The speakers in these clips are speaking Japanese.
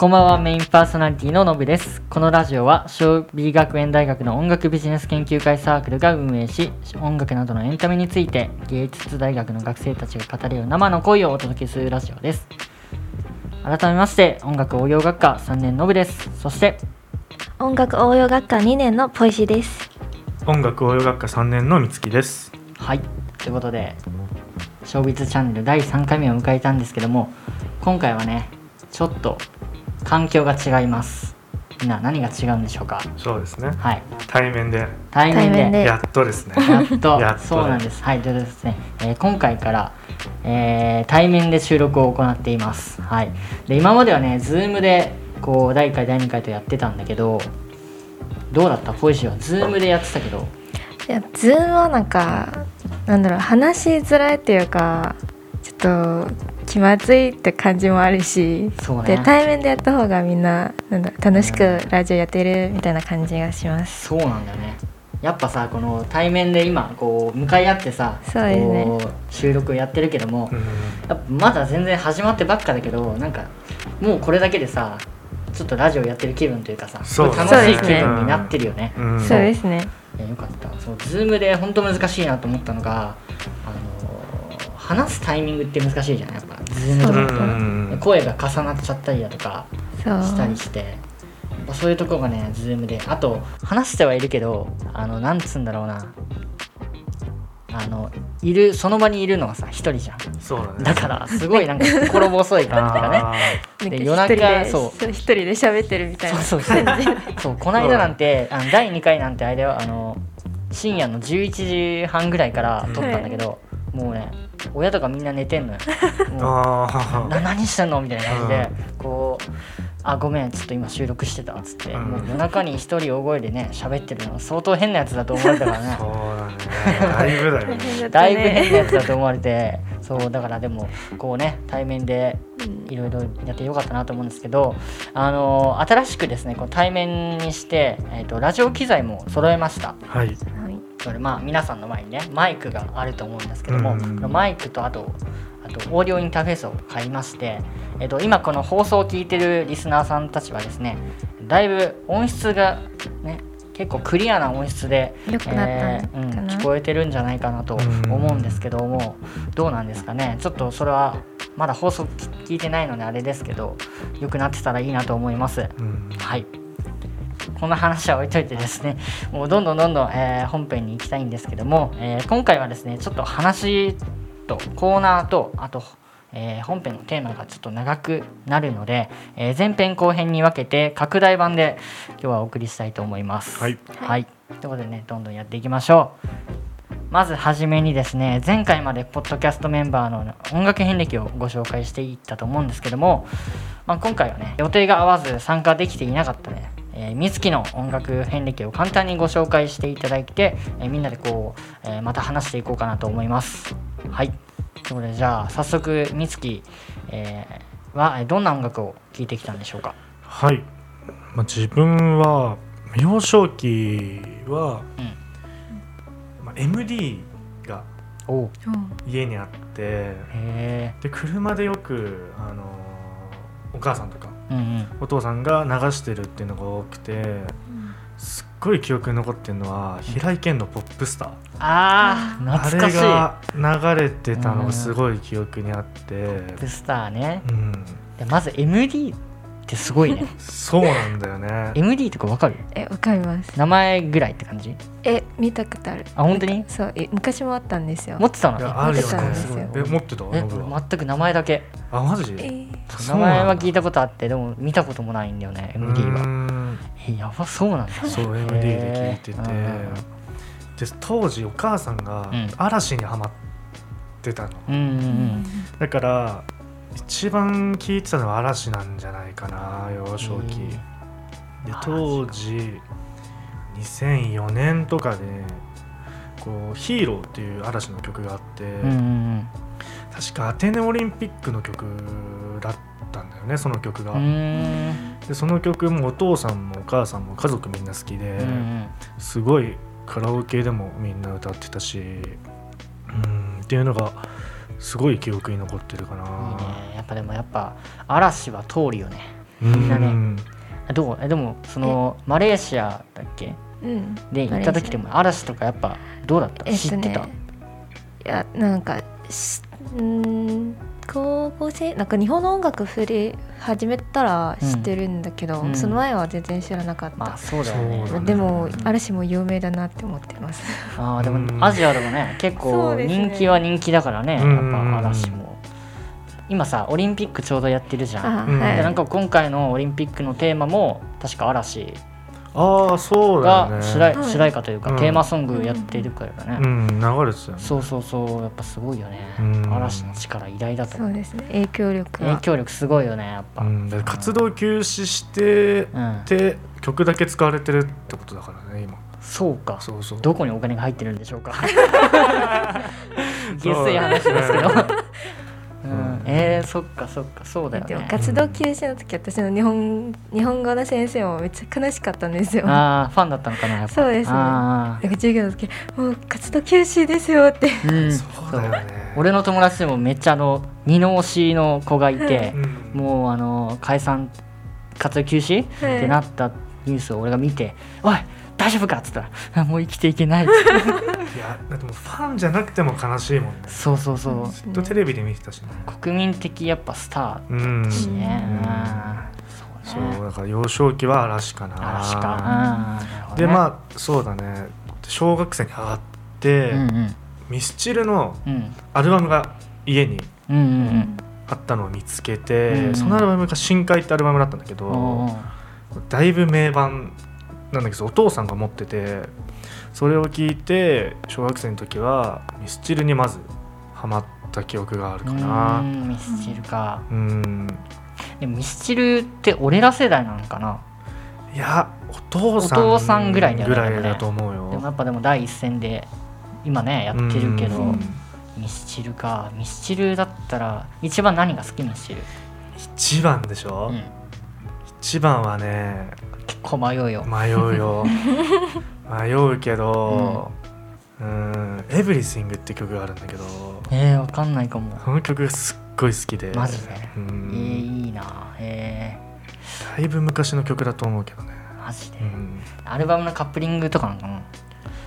こんばんは、メインパーソナリティののぶです。このラジオは、小美学園大学の音楽ビジネス研究会サークルが運営し、音楽などのエンタメについて、芸術大学の学生たちが語り合う生の声をお届けするラジオです。改めまして、音楽応用学科3年のぶです。そして、音楽応用学科2年のポイシです。音楽応用学科3年の美月です。はい、ということで、ショービズチャンネル第3回目を迎えたんですけども、今回はね、ちょっと環境が違います。みんな何が違うんでしょうか？そうですね。はい、対面で。対面で。対面で。やっとですね。やっと。やっとそうなんです。はい、ということでですね、えー今回から、えー対面で収録を行っています。はい。で、今まではね、ズームで、こう、第1回、第2回とやってたんだけど、どうだった？ポイシーは、ズームでやってたけど、いや、ズームはなんか、なんだろう、話しづらいっていうか、ちょっと気まずいって感じもあるし、そうね。で対面でやった方がみんななんだ楽しくラジオやってるみたいな感じがします。そうなんだよね。やっぱさ、この対面で今、こう、向かい合ってさ、そうですね。こう収録やってるけども、うんやっぱまだ全然始まってばっかだけどなんかもうこれだけでさちょっとラジオやってる気分というかさすごい楽しい気分になってるよね。うん。そうですね。いやよかった。そうズームで本当難しいなと思ったのがあのー話すタイミングって難しいじゃんやっぱズームとか。だと声が重なっちゃったりだとかそう。したりしてやっぱそういうところがねズームで。あと話してはいるけどあのなんつうんだろうな。あのいるその場にいるのはさ一人じゃん。そうだね。だからすごいなんか心細い感じだね。で夜中一人でそう。一人で喋ってるみたいなそうそうそう。感じ。そうこの間なんてあの第2回なんてあれだよ。あの深夜の11時半ぐらいから撮ったんだけど、もうね親とかみんな寝てんのよ。ー もうあな何してんの？みたいな感じで、こう「あごめんちょっと今収録してた」っつって、うん。もう夜中に一人大声でね喋ってるの相当変なやつだと思われたからーね。そうだね。だいぶだよね。だいぶ変なやつだと思われて。そうだからでもこうね対面でうん。いろいろやってよかったなと思うんですけど、あの新しくですねこの対面にして、えー、とラジオ機材も揃えました。はい。まあ皆さんの前にねマイクがあると思うんですけども、うん。このマイクとあとあとオーディオインターフェースを買いまして、えー、と今この放送を聞いてるリスナーさんたちはですねだいぶ音質がね結構クリアな音質で、聞こえてるんじゃないかなと思うんですけどもどうなんですかね？ちょっとそれはまだ放送聞いてないのであれですけど良くなってたらいいなと思います。うんはい。こんな話は置いといてですね、もうどんどんどんどん、えー本編に行きたいんですけども、えー今回はですね、ちょっと話とコーナーと、あと、えー本編のテーマがちょっと長くなるので、えー前編後編に分けて拡大版で今日はお送りしたいと思います。はい。はい。ということでね、どんどんやっていきましょう。まずはじめにですね前回までポッドキャストメンバーの音楽遍歴をご紹介していったと思うんですけども、まあ、今回はね予定が合わず参加できていなかったね、えー、美月の音楽遍歴を簡単にご紹介していただいて、えーみんなでこう、えーまた話していこうかなと思います。はい。ということでじゃあ早速美月、えーはえーどんな音楽を聴いてきたんでしょうか？はい、まあ、自分は幼少期は、まあ、MD が家にあってへで車でよく、あのーお母さんとかお父さんが流してるっていうのが多くてすっごい記憶に残ってるのは平井堅の「ポップスター」あーあ懐かしい。れが流れてたのがすごい記憶にあって。ポップスターね。うん。でまず MD ってすごいね。そうなんだよね。MD とかわかる？えわかります。名前ぐらいって感じ？え見たことある。あ本当に？そうえ昔もあったんですよ。持ってたの？あるよ。ねですよ。え持ってた？全く名前だけ。あマジ？えー。名前は聞いたたことあってでも見たこともないんだよね MD は。えやばそうなんだ。そう MD で聞いてて。へで当時お母さんがうん。嵐にハマってたの。うんうんうん。だから一番聴いてたのは嵐なんじゃないかな幼少期、へで嵐当時2004年とかでこう「ヒーロー」っていう嵐の曲があって、うんうんうん。確かアテネオリンピックの曲だったんだだよねその曲が、でその曲もお父さんもお母さんも家族みんな好きで、すごいカラオケでもみんな歌ってたしうんっていうのがすごい記憶に残ってるかな。いいね。やっぱでもやっぱ嵐は通るよね。うん。みんなね。どうえでもそのマレーシアだっけ？うん。で行った時でも嵐とかやっぱどうだった、えっと知ってた？ねいやなんかしうーん高校生なんか日本の音楽振り始めたら知ってるんだけど、うん。その前は全然知らなかった、まあそうだよね。でも嵐も有名だなって思ってます。あーでうん。もアジアでもね結そ構人気は人気だからねやっうんぱ嵐も。今さオリンピックちょうどやってるじゃん。はい。でなんか今回のオリンピックのテーマも確か嵐ああそうだよね。が主題,、はい。主題歌というか、うん。テーマソングやってるからね、うん。流れてたよね。そうそうそうやっぱすごいよね、うん。嵐の力偉大だと思う。そうですね。影響力は。影響力すごいよねやっぱ、活動休止してうん。て曲だけ使われてるってことだからね今。そうか。そうそう。どこにお金が入ってるんでしょうか。下水話ですけど、そっかそっか。そうだよね。活動休止の時私の日本日本語の先生もめっちゃ悲しかったんですよ。ああファンだったのかなやっぱ。そうです。ねあなんか授業の時「もう活動休止ですよ」って。ーうん。そう。だよね。俺の友達でもめっちゃあの二の推しの子がいてう、ん。もうあの解散活動休止、はい。ってなったニュースを俺が見て「おい大丈夫か?」っつったらあ「もう生きていけない」いやだってもうファンじゃなくても悲しいもんね。そうそうそう。ずっとテレビで見てたしね。国民的やっぱスタうんーだしね、うん。うん。そそうね。うだから幼少期は嵐かな。嵐か、ね。でまあそうだね。小学生に上がって、うんうん。ミスチルのうん。アルバムが家にうんうんあったのを見つけて、うんそのアルバムが「深海」ってアルバムだったんだけうんど、だいぶ名盤なんだけどお父さんが持っててそれを聞いて小学生の時はミスチルにまずハマった記憶があるかうな。んミスチルか。うん。でもミスチルって俺ら世代なのかな。いやお父さんお父さんぐらいね。ぐらいだと思うよ。でもやっぱでも第一線で今ねやってるけどうん。ミスチルか。ミスチルだったら一番何が好きミスチル、一番でしょ、うん、一番はね結構迷うよ。迷うよ。迷うけど「うん。エブリシング」って曲があるんだけど。えー、わかんないかも。その曲がすっごい好きで。マジで？うえんー、いいな。えだいぶ昔の曲だと思うけどね、ー、マジで、うん、アルバムのカップリングとかなのかな？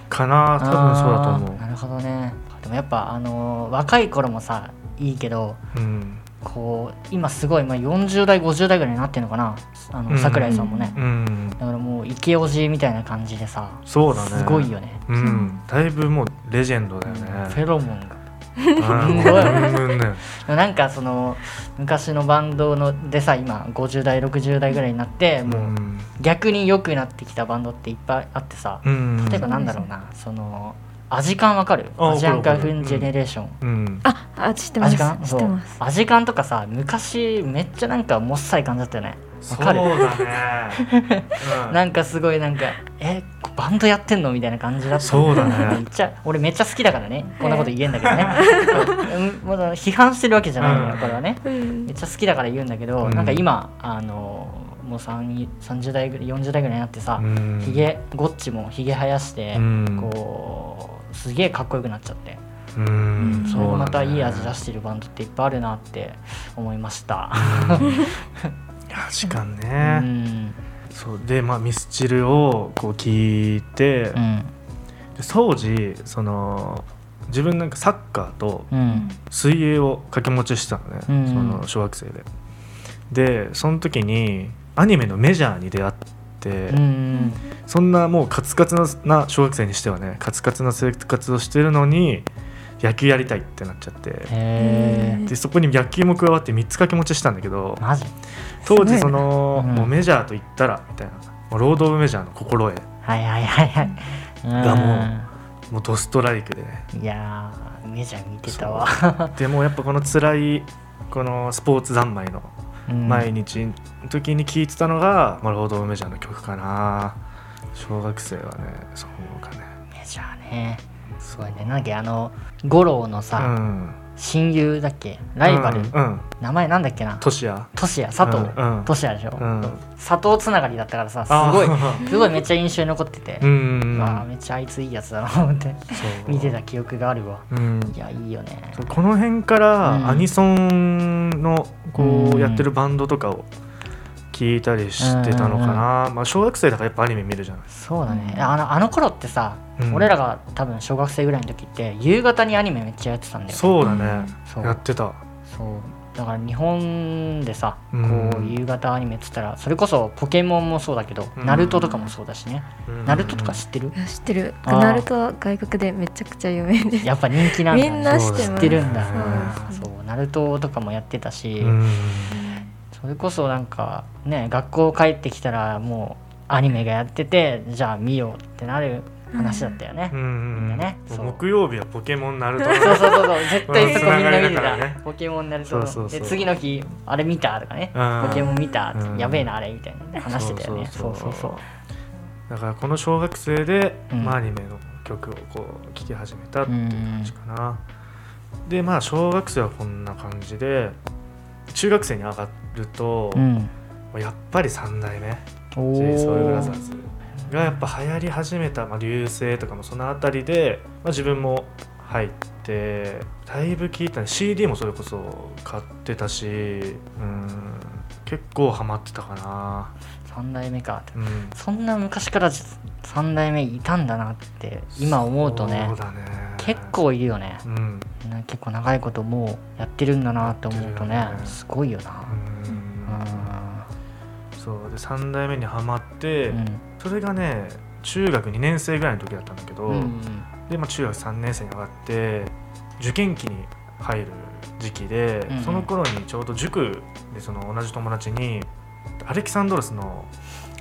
かな。多分そうだと思あーなるほどね。でもやっぱあのー若い頃もさいいけどう、うん、こう今すごい、まあ、40代50代ぐらいになってるのかなあうん。の桜井さんもね、うん、だからもうイケオジみたいな感じでさそうだね。すごいよね。うん、だいぶもうレジェンドだよね。フェロモンが。なんかその昔のバンドのでさ今50代60代ぐらいになってもう逆に良くなってきたバンドっていっぱいあってさうん。例えばなんだろうなそのアジカンわかるあアジアンカフンジェネレーション。うん。ああ知ってます。アジカン？知っそうてます。アジカンとかさ昔めっちゃなんかもっさい感じだったよね。わかる？そうだね、うん。なんかすごいなんかえバンドやってんのみたいな感じだった。そうだね。めっちゃ俺めっちゃ好きだからね。こんなこと言えんだけどね。うん。まだ批判してるわけじゃないのようん。これはね。うん。めっちゃ好きだから言うんだけど、うん。なんか今あのもう3 30代ぐらい40代ぐらいになってさ、うん。ひげゴッチもひげ生やして、うん。こうすげえかっこよくなっちゃって、うん。それもまたいい味出してるバンドっていっぱいあるなって思いました。時間うね、ん。そう。でまあミスチルをこう聞いて、うん。で当時その自分なんかサッカーとうん。水泳を掛け持ちしてたのね、うん。その小学生で。でその時にアニメのメジャーに出会って、うんそんなもうカツカツな小学生にしてはねカツカツな生活をしてるのに野球やりたいってなっちゃって。でそこに野球も加わって3つ掛け持ちしたんだけど当時その、うん。もうメジャーと言ったらみたいなもうロード・オブ・メジャーの心得。はいはいはいはい。がももうドストライクでね。うんいやーメジャー見てたわ。でもやっぱこの辛いこのスポーツ三昧のうん毎日の時に聴いてたのが、まあ、ロード・オブ・メジャーの曲かな。小学生はねそうかね。メジャーねすごいね。なんだっけあの五郎のうさ、ん親友だっけ？ライバル、うんうん。名前なんだっけな？トシヤ。トシヤ。佐藤、うんうん。トシヤでしょ、うん。佐藤つながりだったからさすごいすごいめっちゃ印象に残ってて、うんわあめっちゃあいついいやつだなと思って。見てた記憶があるわ。うん。いやいいよね。この辺かうん。らアニソンのこうん。うやってるバンドとかを聞いたりしてたのかな、まあ、小学生だからやっぱアニメ見るじゃない、そうだね。あのあの頃ってさ、うん。俺らが多分小学生ぐらいの時って夕方にアニメめっちゃやってたんだよそうだね、そう。やってた。そう。だから日本でさうん。こう夕方アニメっつったらそれこそポケモンもそうだけど、うん。ナルトとかもそうだしね、うん。ナルトとか知ってる？知ってる。ナルトは外国でめちゃくちゃ有名で。すやっぱ人気なんだ、ね、みんな知ってます。知ってるんだ。そう。そう。ナルトとかもやってたし、うんそれこそなんかね学校帰ってきたらもうアニメがやっててじゃあ見ようってなる話だったよね、うん。みんなね。木曜日はポケモンナルトそうそうそうそう。絶対そこみんな見てた、ね。ポケモンナルトそうで次の日あれ見たとかね。うん。ポケモン見たうん。やべえなあれみたいなね話してたよね。そそうう。そううそそう。だからこの小学生で、うん。まあ、アニメの曲をこう聴き始めたっていう感じかな、でまあ小学生はこんな感じで中学生に上がると、うん。やっぱり3代目。お j ソ u l b r o ー e s がやっぱ流行り始めた、まあ、流星とかもそのあたりで、まあ、自分も入ってだいぶ聴いたね。CD もそれこそ買ってたしうん結構ハマってたかな3代目か。うん。そんな昔から3代目いたんだなって今思うとねね。結構いるよね。うん。ね結構長いこともうやってるんだなって思うとねね。すごいよな。うん。そう。で3代目にはまって、うん。それがね中学2年生ぐらいの時だったんだけど、うんで、まあ、中学3年生に上がって受験期に入る時期で、うんうん。その頃にちょうど塾でその同じ友達にアレキサンドロスの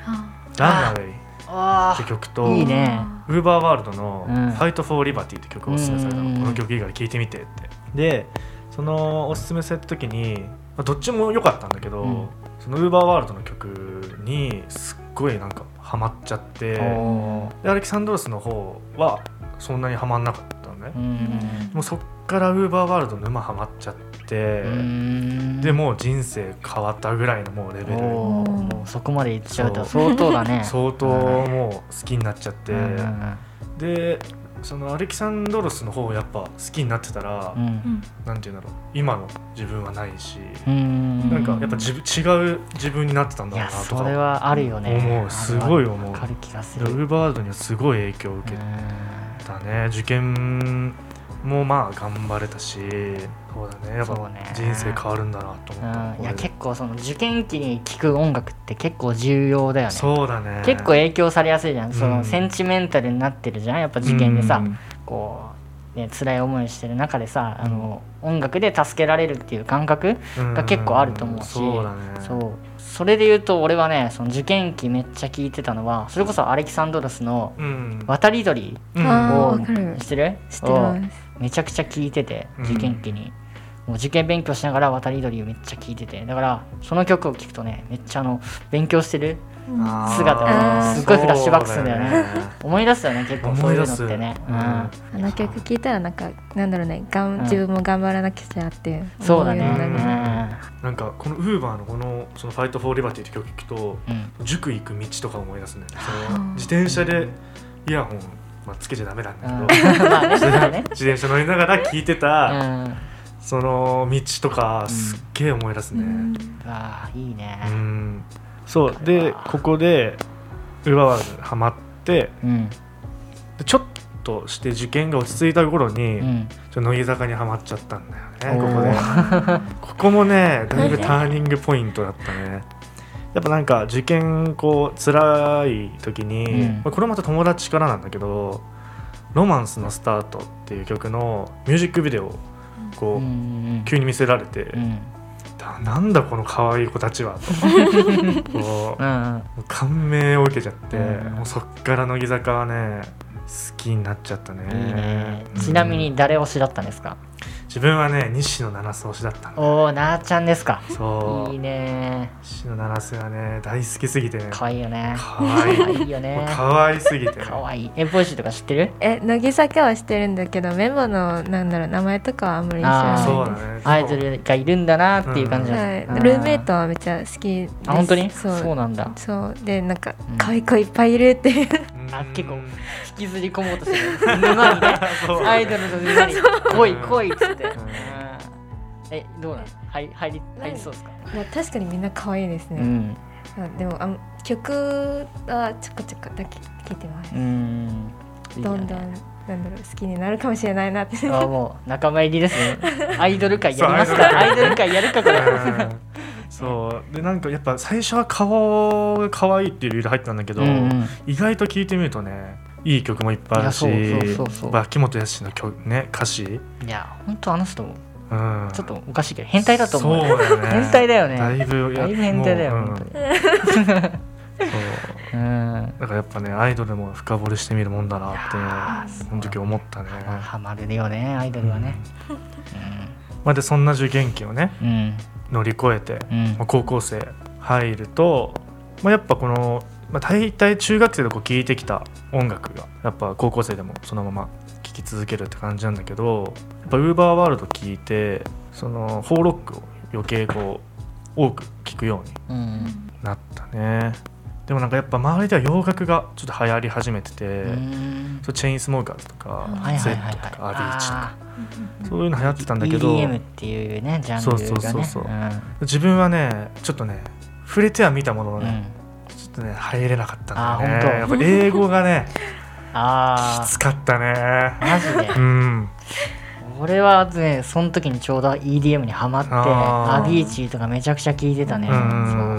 あ「 Run Away」あって曲といいね。ウーバーワールドのうん「 Fight For Liberty」って曲をおすすめされたの、うん。この曲以外聴いてみてって。でそのおすすめされた時に、まあ、どっちも良かったんだけど、うん。そのウーバーワールドの曲にすっごいなんかハマっちゃって。でアレキサンドロスの方はそんなにハマんなかった。のね、うん。もうそっからウーバーワールド沼ハマっちゃって、うん。でもう人生変わったぐらいのもうレベルもうそこまでいっちゃうと相当だね。相当もう好きになっちゃって、でそのアレキサンドロスの方をやっぱ好きになってたら、うん。うんなんていうんだろう。今の自分はないし、うん。なんかやっぱ自分違う自分になってたんだろうなとかそれはあるよね。思う。すごい思う。ウるーバーワールドにはすごい影響を受けたね。受験もまあ頑張れたしそうだね。やっぱ人生変わるんだなと思った、うん。いや結構その受験期に聴く音楽って結構重要だよね。そうだね。結構影響されやすいじゃん、そうん。のセンチメンタルになってるじゃん。やっぱ受験でさ、うん。こう、ね辛い思いしてる中でさあの音楽で助けられるっていう感覚が結構あると思うし、そうだね。そうそれで言うと俺はねその受験期めっちゃ聴いてたのはそれこそアレキサンドロスのうん「渡り鳥をわかる。知ってる？知ってます。をめちゃくちゃ聴いててうん。受験期に、もう受験勉強しながら渡り鳥をめっちゃ聴いててだからその曲を聴くとねめっちゃあの勉強してる姿がねすっごいフラッシュバックするんだよね。そう思い出すよね結構そういうのってね。思い出すうん。あの曲聴いたらなんかなんだろうねがんうん。自分も頑張らなきゃってそうだね。思うようになんかこのウーバーのこの「その Fight For Liberty」って曲聴くとうん。塾行く道とか思い出すんだよね。そうんの自転車でイヤホン、まあ、つけちゃダメなんだうん。けど、自転車乗りながら聴いてた、うんその道とかすっげえ思い出すね。うん。ああいいね。うん。そう。でここでウーバーワールドにハマってうん。でちょっとして受験が落ち着いた頃に、うん。乃木坂にはまっちゃったんだよねおここで。ー ここもねだいぶターニングポイントだったね。やっぱなんか受験こう辛い時に、うん。まあこれまた友達からなんだけど「ロマンスのスタート」っていう曲のミュージックビデオをこう、うんうん急に見せられて、うん。だなんだこの可愛い子たちはと。こううんう感銘を受けちゃって、うんもうそっから乃木坂はね好きになっちゃったね。ね。うん。ちなみに誰推しだったんですか？自分はね西野七瀬推しだったのおおなーちゃんですか。そう。いいね。西野七瀬はね大好きすぎてね。かわいいよね。かわい。いかわいいよもねう可愛すぎてね。かわい。いえボイシーとか知ってる？え乃木坂はしてるんだけどメンバーのなんだろう名前とかはあんまり知らない。そうだね。アイドルがいるんだなっていう感じだ。はい、ルーメイトはめっちゃ好きです。あ本当に？そう。そうなんだ。そう。でなんかうん。可愛い子いっぱいいるっていう。うんあ結構引きずり込もうとしてる。沼にね。アイドルの沼に。来い来いっつって。えどうなの入入り入りそうですか？まあ確かにみんな可愛いですね、うん。あでもあん曲はちょこちょこだけ聞いてます、うん。どんどんなんだろう好きになるかもしれないなって。あもう仲間入りですね。アイドル会やりますか？アイドル会やるかこれ。うん。そうでなんかやっぱ最初は顔が可愛いっていう理由で入ったんだけど、うんうん。意外と聞いてみるとねいい曲もいっぱいあるし秋元康の曲ね歌詞、いや本当あの人うん、ちょっとおかしいけど変態だと思う。ね。変態だよね。だいぶだいぶ変態だよもう本当に。そう。うん。だからやっぱねアイドルも深掘りしてみるもんだなってその時思ったね、ハマるよねアイドルはね。まあ、でそんな受験期をねうんうん乗り越えて、うん。まあ、高校生入ると、まあ、やっぱこの、まあ、大体中学生でこう聴いてきた音楽がやっぱ高校生でもそのまま聴き続けるって感じなんだけどやっぱウーバーワールド聴いてそのフォーロックを余計こう多く聴くようにうん。なったねでもなんかやっぱ周りでは洋楽がちょっと流行り始めてて、うん。そうチェインスモーカーズとか、はいセはいはい。はいットとかアビーチとかあそういうの流行ってたんだけーど EDM っていうねジャンルがね。そうそうそうそう。うん自分はねちょっとね触れては見たもののね、うん。ちょっとね入れなかったんだよね。やっぱ英語がね あきつかったね。あマジで。うん。俺はねその時にちょうど EDM にハマってアビーチとかめちゃくちゃ聞いてたね。うん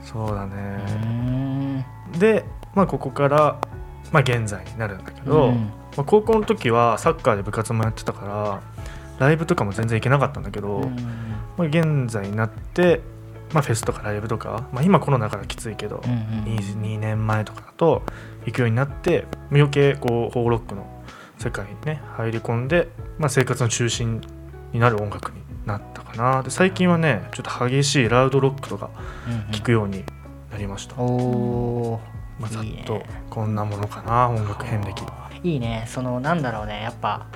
そうそう。ん。うね、んで、まあ、ここから、まあ、現在になるんだけど、うんまあ、高校の時はサッカーで部活もやってたからライブとかも全然行けなかったんだけど、うんまあ、現在になって、まあ、フェスとかライブとか、まあ、今コロナからきついけど、うんうん 2, 2年前とかだと行くようになって余計こうホーロックの世界にね入り込んで、まあ、生活の中心になる音楽になったかな。で最近はねちょっと激しいラウドロックとかうん聴くようになりました、おおまあ、ざっいいね。とこんなものかな音楽遍歴いいね。そのなんだろうね。やっぱ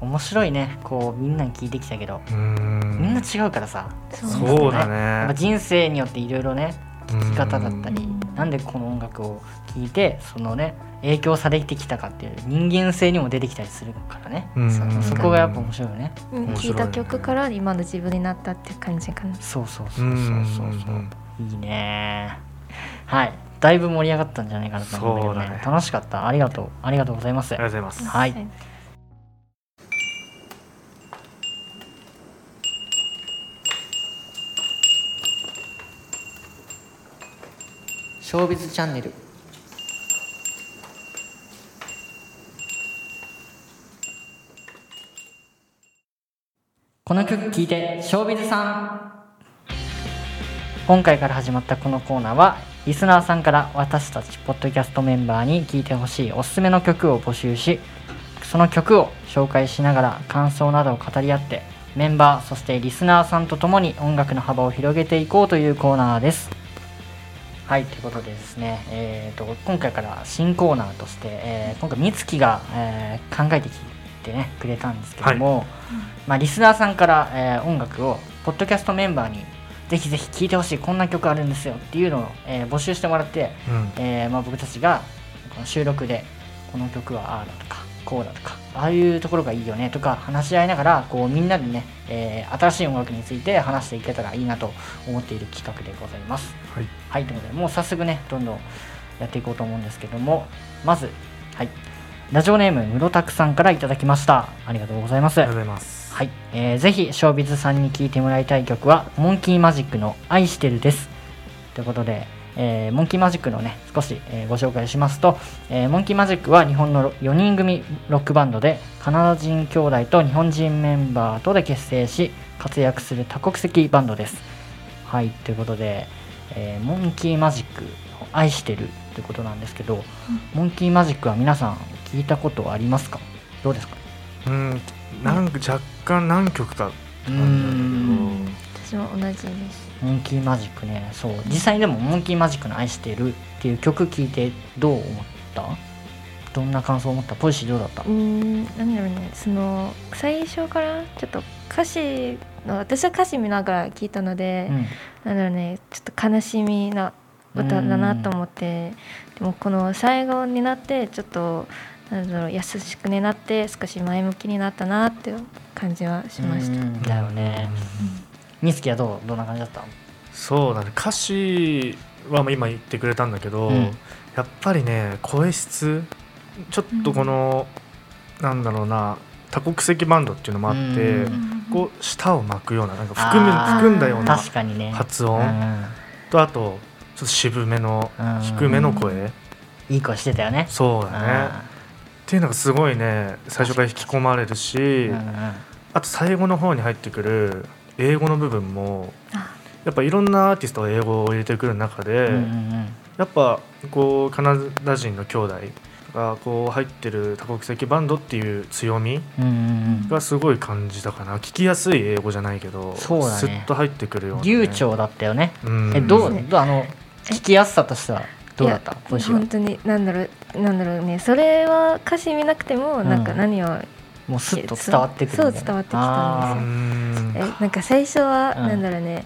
面白いね。こうみんなに聞いてきたけど。みんな違うからさ。そうだやっぱね人生によっていろいろね聞き方だったりうん。なんでこの音楽を聴いてそのね影響されてきたかっていう人間性にも出てきたりするからね。うん。そこがやっぱ面白いよね。うん面白いね。聞いた曲から今の自分になったっていう感じかな。そうそうそううんそうそう。そういいねはい。だいぶ盛り上がったんじゃないかなと思うんだけどね。ね。楽しかった。ありがとう。ありがとうございます。ありがとうございます。はい。ショービズチャンネル。この曲聴いてショービズさん今回から始まったこのコーナーはリスナーさんから私たちポッドキャストメンバーに聴いてほしいおすすめの曲を募集しその曲を紹介しながら感想などを語り合ってメンバーそしてリスナーさんと共に音楽の幅を広げていこうというコーナーです。はいということでですね、えー、と今回から新コーナーとして、えー今回美月が、えー考えてきてねくれたんですけども、まあ、リスナーさんから、えー音楽をポッドキャストメンバーにぜひぜひ聴いてほしいこんな曲あるんですよっていうのを、えー募集してもらって、うん。えーまあ、僕たちがこの収録でこの曲はああだとかこうだとかああいうところがいいよねとか話し合いながらこうみんなでね、えー新しい音楽について話していけたらいいなと思っている企画でございます。はい。はいということでもう早速ねどんどんやっていこうと思うんですけどもまずはい。ラジオネーム室拓さんからいただきました。ありがとうございます。ありがとうございますはい、えーぜひショービズさんに聴いてもらいたい曲はモンキーマジックの愛してるです。ということで、えーモンキーマジックのね少し、えーご紹介しますと、えーモンキーマジックは日本の4人組ロックバンドでカナダ人兄弟と日本人メンバーとで結成し活躍する多国籍バンドです。はい。ということで、えーモンキーマジックを愛してるということなんですけど、モンキーマジックは皆さん聞いたことありますか？どうですか？うん。なんか若干何曲かうなん。だ私も同じです。モンキーマジックね。そう。実際にでもモンキーマジックの愛してるっていう曲聴いてどう思った？どんな感想を持った？ポリシーどうだった？うーん。なんだろうね。その最初からちょっと歌詞の私は歌詞見ながら聞いたので、うん。なんだろうね。ちょっと悲しみな歌だなと思って。でもこの最後になってちょっとなんだろう優しくになって少し前向きになったなっていう感じはしました。うん。だよね。ミスキはどうどんな感じだった？そうだね。歌詞はまあ今言ってくれたんだけど、うん。やっぱりね声質ちょっとこの、なんだろうな多国籍バンドっていうのもあって、うん。こう舌を巻くようななんか含む含んだような確かにね。発音。うん。とあとちょっと渋めのうん。低めの声、いい声してたよね。そうだねっていうのがすごいね最初から引き込まれるし、うんうんあと最後の方に入ってくる英語の部分もあ。やっぱいろんなアーティストが英語を入れてくる中で、うんうんやっぱこうカナダ人の兄弟がこう入ってる多国籍バンドっていう強みうんうんうん。がすごい感じたかな。聞きやすい英語じゃないけどそうだね。スッと入ってくるような、ね、流暢だったよね。うん。えどうねどうあの聞きやすさとしては？どうだった？いやポリシーは？本当になんだろうなんだろうね。それは歌詞見なくてもなんかうん何を、もうスッと伝わってくるみたいな。そう伝わってきたあうんんえなんか最初は、うん。なんだろうね。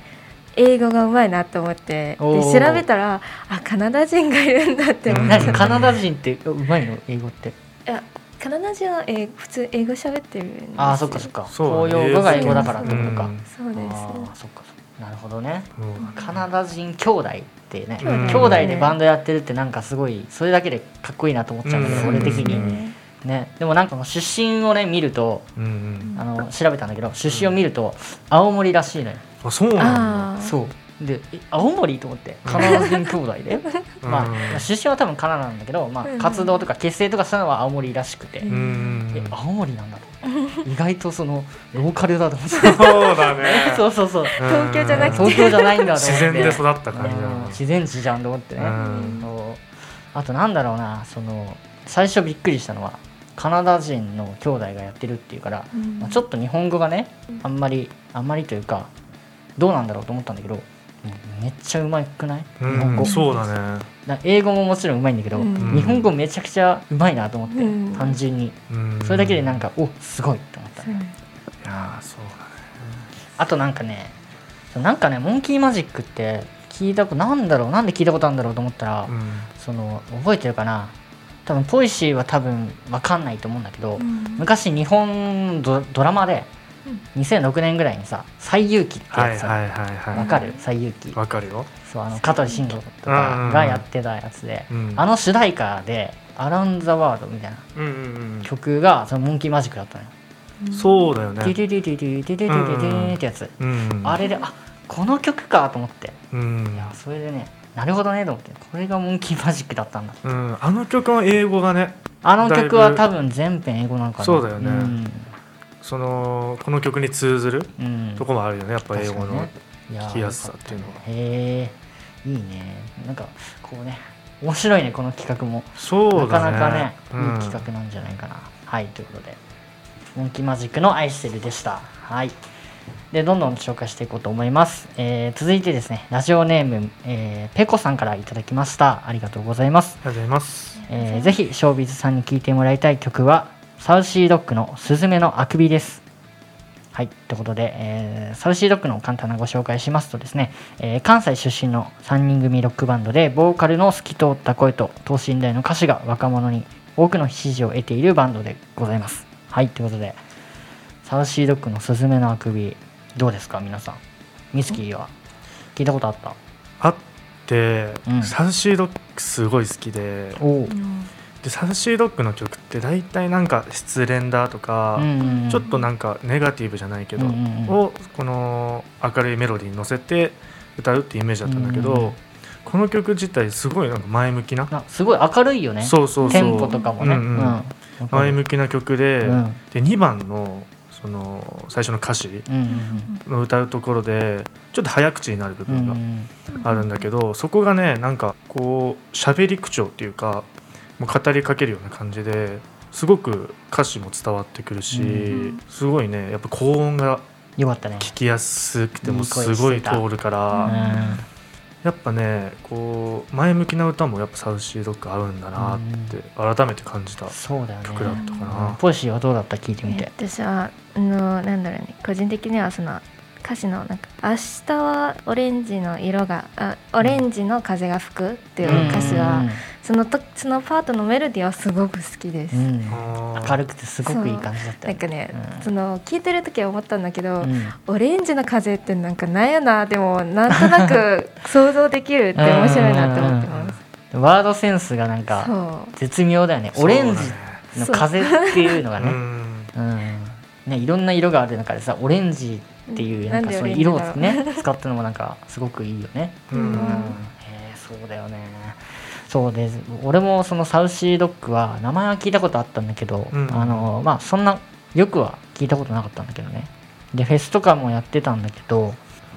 英語がうまいなと思って。で調べたらあカナダ人がいるんだって思うんって、何？カナダ人ってうまいの？英語って。いやカナダ人は、えー普通英語喋ってるんですよ。ああそっかそっか。公用語が英語だからってことか。うんそうですああそっかそっかなるほどね。うん。カナダ人兄弟ってねうん。兄弟でバンドやってるってなんかすごいそれだけでかっこいいなと思っちゃうんだけどうん。俺的に。ねね。でもなんかこの出身をね見るとうんうんあの調べたんだけど出身を見ると青森らしいのよ。あそうなんだ。そうでえ青森と思ってカナダ人兄弟で。うん。まあ出身は多分カナダなんだけど、まあ、うん。活動とか結成とかしたのは青森らしくて、え青森なんだと。意外とそのローカルだと思って。そうだね。そうそうそう。東京じゃなくて。東京じゃないんだと思って。自然で育った感じだうん。自然地じゃんと思ってね、うん。そう。あとなんだろうなその最初びっくりしたのはカナダ人の兄弟がやってるっていうから、うん。まあ、ちょっと日本語がねあんまりあんまりというかどうなんだろうと思ったんだけどめっちゃうまくない、う日本語。んそうだね。な英語ももちろんうまいんだけど、うん。日本語めちゃくちゃうまいなと思って、うん。単純に。うん。それだけでなんかおすごいと思った、そう。いやーそうだね。あとなんかねなんかねモンキーマジックって聞いたことなんだろうなんで聞いたことあるんだろうと思ったら、うん。その覚えてるかな？多分ポイシーは多分わかんないと思うんだけど、うん。昔日本ドドラマで2006年ぐらいにさ「西遊記」ってやつわかる？西遊記。わかるよ。そうあの香取慎吾とうんかがやってたやつで、うんあの主題歌で「 Around The World」みたいな曲がそのモンキーマジックだったのよ。うんそうだよディねディディディディディディディディディってやつ、うんあれであこの曲かと思って。うんいやそれでねなるほどねと思ってこれがモンキーマジックだったんだ。うん。あの曲の英語がねあの曲は多分全編英語なのかな。そうだよね。うんそのこの曲に通ずるうん。とこもあるよねやっぱ英語の聞きやすさっていうのは。ねへえいいね。なんかこうね面白いねこの企画も。そうだね。なかなかね、うん。いい企画なんじゃないかな。はいということで。モンキーマジックの愛してるでした。はい。でどんどん紹介していこうと思います、えー続いてですねラジオネーム、えーペコさんからいただきました。ありがとうございます。ありがとうございます。えーぜひショービズさんに聴いてもらいたい曲はサウシードッグの「すずめのあくび」です。はいということで、えーサウシードッグの簡単なご紹介しますとですね、えー関西出身の3人組ロックバンドでボーカルの透き通った声と等身大の歌詞が若者に多くの支持を得ているバンドでございます。はいということでサウシードッグの「すずめのあくび」どうですか皆さん？ミスキーは？聞いたことあった？あって、うん。サウシードッグすごい好きででサウシードッグの曲って大体なんか失恋だとか、うんちょっとなんかネガティブじゃないけど、うんうんうん。をこの明るいメロディーに乗せて歌うっていうイメージだったんだけど、うんうんうん。この曲自体すごいなんか前向きな、なすごい明るいよね。そうそうそう。テンポとかもね、うんうん。前向きな曲で,、うん。で2番のその最初の歌詞うんうんの歌うところでちょっと早口になる部うんうんう分ん。があるんだけど、そこがねなんかこう喋り口調っていうか語りかけるような感じですごく歌詞も伝わってくるし、うん。すごいねやっぱ高音がよかったね。聞きやすくてもすごい通るかうら、ん。やっぱねこう前向きな歌もやっぱサウシードッグ合うんだなって改めて感じたそうだよね。曲だったかな。ポイシーはどうだった？聞いてみて。私はあのなんだろうね。個人的にはその歌詞のなんか「明日はオレンジの色があオレンジの風が吹く」っていう歌詞はそのとそのパートのメロディーはすごく好きです。うん。明るくてすごくいい感じだったよなんかね、うん。その聞いてる時は思ったんだけど、うん。オレンジの風ってなんかなんやなでもなんとなく想像できるって面白いなって思ってます。ワードセンスがなんかそう。絶妙だよね。オレンジの風っていうのがねねいろんな色がある中でさオレンジっていうなんかそういう色をね使ったのもなんかすごくいいよね。うん。うん。うんへえそうだよね。そうで俺もそのサウシードッグは名前は聞いたことあったんだけど、うん。あのまあそんなよくは聞いたことなかったんだけどね。でフェスとかもやってたんだけど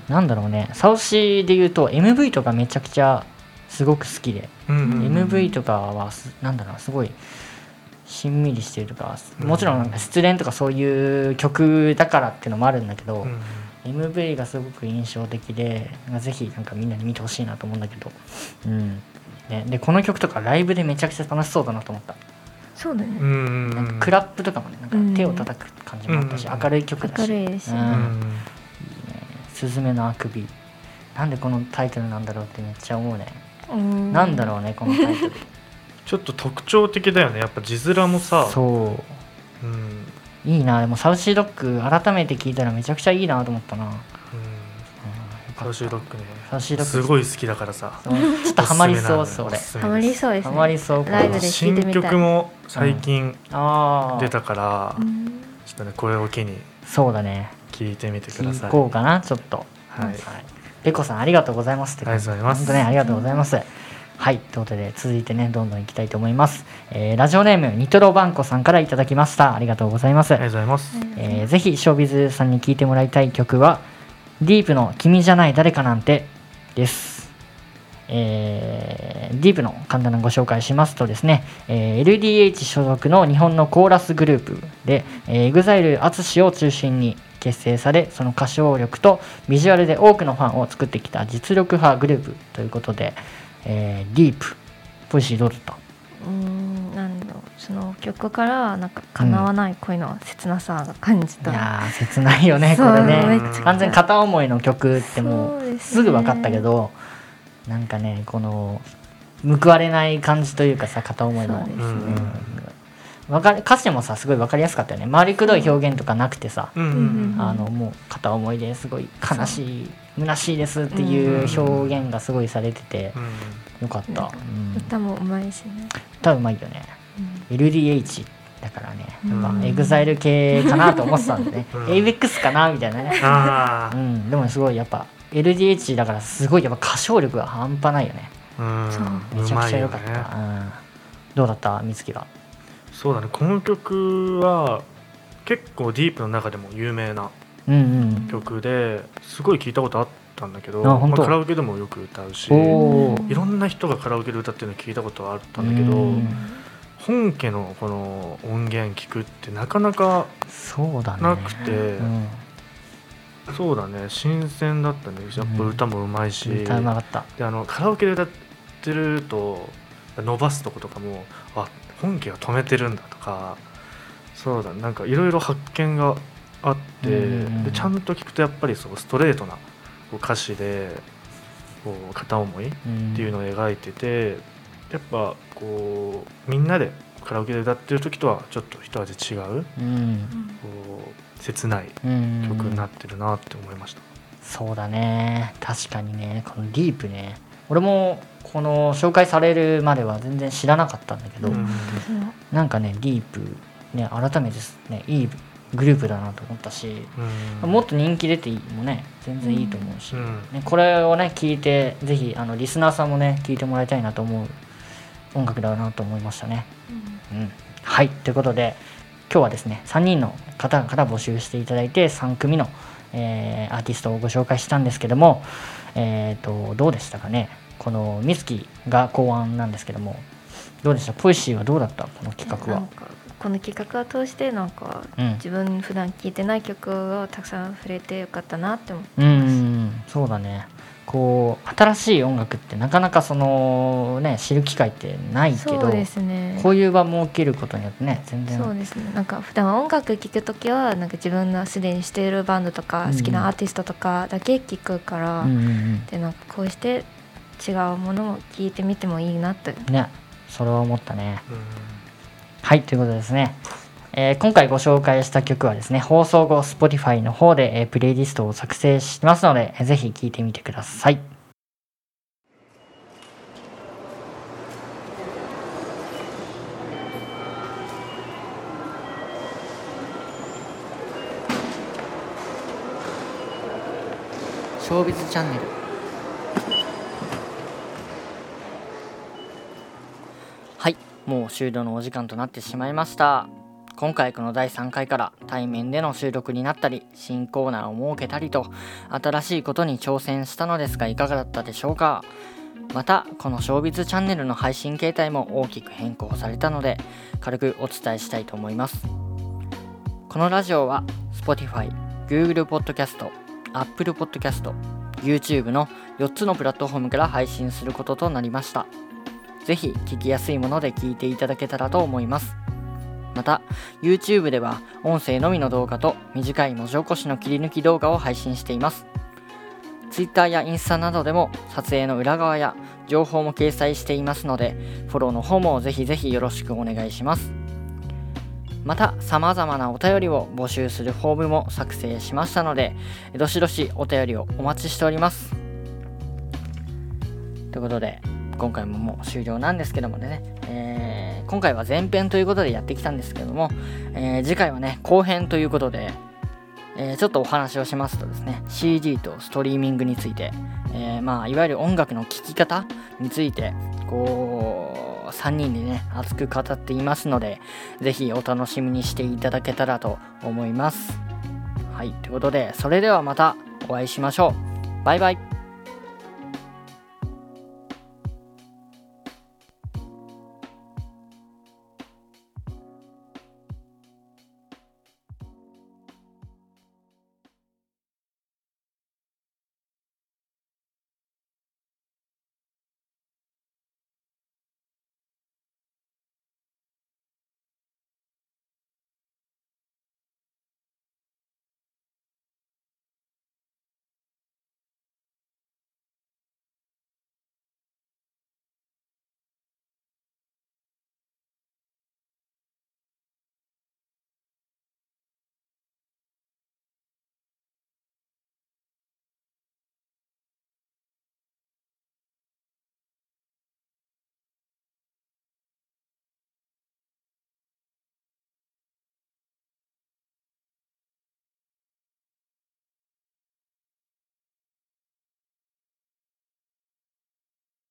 なんだろうね。サウシーで言うと MV とかめちゃくちゃすごく好きで、うんうん MV とかはすなんだろうなすごいしんみりしてるとかうん。もちろんなんか失恋とかそういう曲だからっていうのもあるんだけど、うん。MV がすごく印象的でぜひなんかみんなに見てほしいなと思うんだけど、うん。ね、でこの曲とかライブでめちゃくちゃ楽しそうだなと思った。そうだね、なんかクラップとかもねなんか手を叩く感じもあったし、うん。明るい曲だし。明るいし。うん。うんスズメのあくび。なんでこのタイトルなんだろうってめっちゃ思うね、うん。なんだろうねこのタイトルちょっと特徴的だよね。やっぱ字面もさ。そう。うん。いいな。でもサウシードッグ改めて聞いたらめちゃくちゃいいなと思ったな、うん、よかった。サウシードッグね。サウシードッグ。すごい好きだからさ。ちょっとハマりそうそれハマりそうですハねマりそうライブで新てみたい。曲も最近ああ出たからうん。ちょっとねこれを機にそうだね。聞いてみてください。聞こうかなちょっと。はい。ペコさんありがとうございますってありがとうございます。本当ねありがとうございますはいということで続いてねどんどんいきたいと思います、えーラジオネームニトロバンコさんからいただきました。ありがとうございます、ありがとうございます。えーぜひショービズさんに聴いてもらいたい曲はディープの「君じゃない誰かなんて」です、えーディープの簡単なご紹介します。とですね、えー LDH 所属の日本のコーラスグループで、えー、EXILE 淳を中心に結成されその歌唱力とビジュアルで多くのファンを作ってきた実力派グループということで、えーディープポジシーどうだったうんなんだろうその曲からなんか叶わない恋の切なさが感じた、いやー切ないよねこれね。完全に片思いの曲ってもそうですぐ分かったけどなんかねこの報われない感じというかさ片思いの。ね。うんわかる歌詞もさすごい分かりやすかったよね。回りくどい表現とかなくてさ、うん。うんあのもう片思いですごい悲しい虚しいですっていう表現がすごいされててうん。よかった、うん。歌もうまいしね、歌うまいよね。うん。LDH だからね。やっぱうん EXILE 系かなと思ってたんでね。うん。ABEX かなみたいなね。うん、でもすごいやっぱ LDH だからすごいやっぱ歌唱力が半端ないよね。うん。めちゃくちゃ良かった、ね。うん、どうだった？美月は？そうだね。この曲は結構ディープの中でも有名な曲ですごい聞いたことあったんだけどまあカラオケでもよく歌うしいろんな人がカラオケで歌ってるの聞いたことはあったんだけどうん。本家のこの音源聞くってなかなかそうだね。なくてうん、そうだね。新鮮だったね。やっぱ歌もうまいし、歌うまかった。であのカラオケで歌ってると伸ばすとことかもあ本家が止めてるんだとかそうだなんかいろいろ発見があって、うんでちゃんと聞くとやっぱりそうストレートな歌詞でこう片思いっっていうのを描いてて、やっぱこうみんなでカラオケで歌ってる時とはちょっと一味違ううん。こう切ないうん。曲になってるなって思いました。そうだね。確かにね。このディープね俺もこの紹介されるまでは全然知らなかったんだけど、うん。なんかねディープね改めてねいいグループだなと思ったし、うん。もっと人気出てもね全然いいと思うし、うん。ね、これをね聞いてぜひあのリスナーさんもね聞いてもらいたいなと思う音楽だなと思いましたね。うん、はい。ということで今日はですね3人の方から募集していただいて3組の、えーアーティストをご紹介したんですけども、えー、とどうでしたかね？このミスキが考案なんですけどもどうでした？ポイシーはどうだった？この企画は。この企画を通してなんかうん。自分普段聴いてない曲をたくさん触れてよかったなって思ってうんうんうん。そうだねこう新しい音楽ってなかなかそのね知る機会ってないけどそうですね。こういう場設けることによってね全然。そうですね。なんか普段音楽聴く時はなんか自分のすでにしているバンドとかうん。好きなアーティストとかだけ聴くから、うんうんでなんかこうして違うものも聞いてみてもいいなって。うんねそれは思ったね。うん。はいということでですねえー今回ご紹介した曲はですね放送後 Spotify の方で、えープレイリストを作成しますので、えーぜひ聴いてみてください。ショービズチャンネル。はいもう終了のお時間となってしまいました。今回この第3回から対面での収録になったり新コーナーを設けたりと新しいことに挑戦したのですがいかがだったでしょうか？またこのショービズチャンネルの配信形態も大きく変更されたので軽くお伝えしたいと思います。このラジオは Spotify、Google Podcast、Apple Podcast、YouTube の4つのプラットフォームから配信することとなりました。ぜひ聞きやすいもので聞いていただけたらと思います。また YouTube では音声のみの動画と短い文字起こしの切り抜き動画を配信しています。Twitter やインスタなどでも撮影の裏側や情報も掲載していますのでフォローの方もぜひぜひよろしくお願いします。また様々なお便りを募集するフォームも作成しましたのでどしどしお便りをお待ちしております。ということで今回ももう終了なんですけどもね、えー今回は前編ということでやってきたんですけども、えー次回はね後編ということで、えーちょっとお話をしますとですね CD とストリーミングについて、えーまあいわゆる音楽の聴き方についてこう3人でね熱く語っていますのでぜひお楽しみにしていただけたらと思います。はいということでそれではまたお会いしましょう。バイバイ。